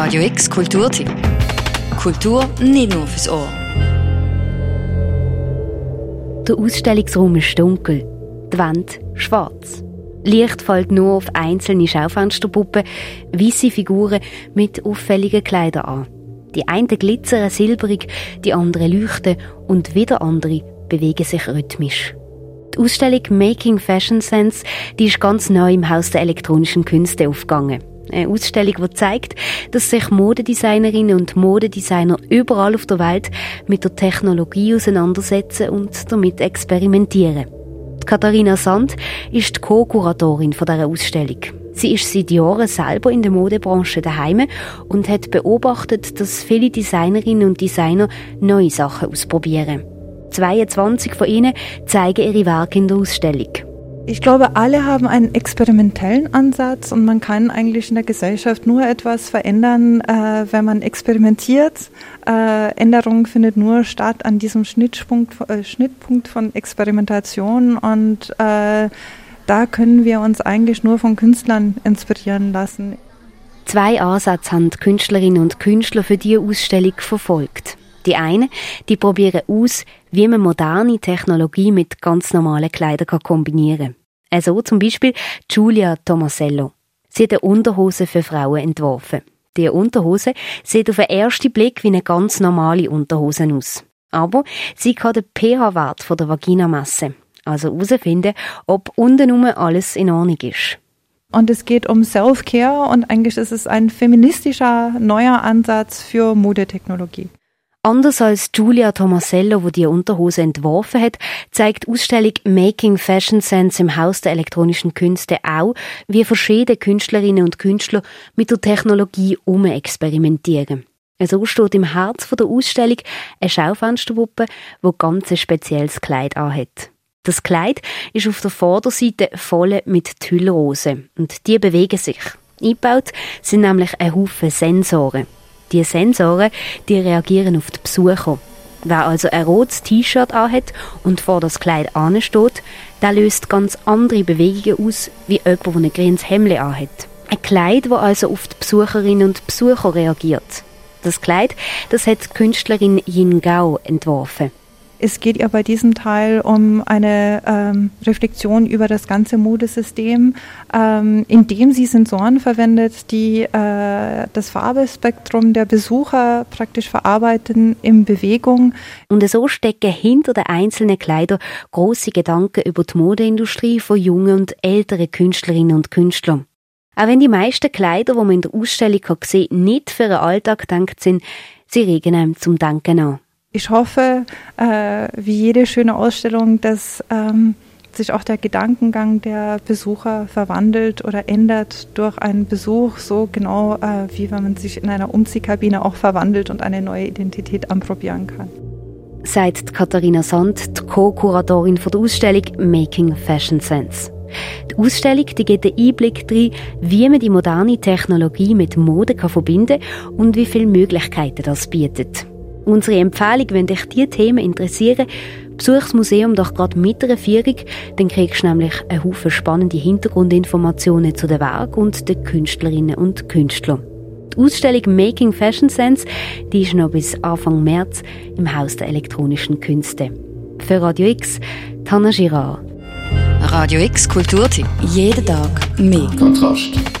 Radio X Kulturtipp. Kultur nicht nur fürs Ohr. Der Ausstellungsraum ist dunkel, die Wand schwarz. Licht fällt nur auf einzelne Schaufensterpuppen, weiße Figuren mit auffälligen Kleidern an. Die einen glitzern silberig, die anderen leuchten und wieder andere bewegen sich rhythmisch. Die Ausstellung Making Fashion Sense die ist ganz neu im Haus der elektronischen Künste aufgegangen. Eine Ausstellung, die zeigt, dass sich Modedesignerinnen und Modedesigner überall auf der Welt mit der Technologie auseinandersetzen und damit experimentieren. Katharina Sand ist die Co-Kuratorin dieser Ausstellung. Sie ist seit Jahren selber in der Modebranche daheim und hat beobachtet, dass viele Designerinnen und Designer neue Sachen ausprobieren. 22 von ihnen zeigen ihre Werke in der Ausstellung. Ich glaube, alle haben einen experimentellen Ansatz und man kann eigentlich in der Gesellschaft nur etwas verändern, äh, wenn man experimentiert. Äh, Änderung findet nur statt an diesem Schnittpunkt, äh, Schnittpunkt von Experimentation und äh, da können wir uns eigentlich nur von Künstlern inspirieren lassen. Zwei Ansätze haben die Künstlerinnen und Künstler für diese Ausstellung verfolgt. Die einen, die probieren aus, wie man moderne Technologie mit ganz normalen Kleidern kombinieren kann. Also zum Beispiel Giulia Tomasello. Sie hat eine Unterhose für Frauen entworfen. Die Unterhose sieht auf den ersten Blick wie eine ganz normale Unterhose aus. Aber sie kann den pH-Wert der Vagina messen. Also herausfinden, ob unten alles in Ordnung ist. Und es geht um Self-Care und eigentlich ist es ein feministischer neuer Ansatz für Modetechnologie. Anders als Giulia Tomasello, wo die Unterhose entworfen hat, zeigt die Ausstellung Making Fashion Sense im Haus der elektronischen Künste auch, wie verschiedene Künstlerinnen und Künstler mit der Technologie experimentieren. So steht im Herz der Ausstellung eine Schaufensterpuppe, wo ganz ein spezielles Kleid anhat. Das Kleid ist auf der Vorderseite voll mit Tüllrosen und die bewegen sich. Eingebaut sind nämlich ein Haufen Sensoren. Die Sensoren, die reagieren auf die Besucher. Wer also ein rotes T-Shirt anhat und vor das Kleid ansteht, der löst ganz andere Bewegungen aus, wie jemand, der ein grünes Hemd anhat. Ein Kleid, das also auf die Besucherinnen und Besucher reagiert. Das Kleid, das hat die Künstlerin Yin Gao entworfen. Es geht ja bei diesem Teil um eine ähm, Reflexion über das ganze Modesystem, ähm, indem sie Sensoren verwendet, die äh, das Farbespektrum der Besucher praktisch verarbeiten in Bewegung. Und so stecken hinter den einzelnen Kleidern große Gedanken über die Modeindustrie von jungen und älteren Künstlerinnen und Künstlern. Auch wenn die meisten Kleider, die man in der Ausstellung sehen kann, nicht für den Alltag gedacht sind, sie regen einem zum Denken an ich hoffe, äh, wie jede schöne Ausstellung, dass ähm, sich auch der Gedankengang der Besucher verwandelt oder ändert durch einen Besuch, so genau äh, wie wenn man sich in einer Umziehkabine auch verwandelt und eine neue Identität anprobieren kann. Sagt Katharina Sand, die Co-Kuratorin der Ausstellung Making Fashion Sense. Die Ausstellung die gibt einen Einblick darin, wie man die moderne Technologie mit Mode kann verbinden kann und wie viele Möglichkeiten das bietet. Unsere Empfehlung, wenn dich diese Themen interessieren, besuch das Museum doch gerade mit einer Führung, dann kriegst du nämlich einen Haufen spannende Hintergrundinformationen zu den Werken und den Künstlerinnen und Künstlern. Die Ausstellung Making Fashion Sense die ist noch bis Anfang März im Haus der elektronischen Künste. Für Radio X, Tanna Girard. Radio X Kulturtipp. Jeden Tag mehr. Kontrast.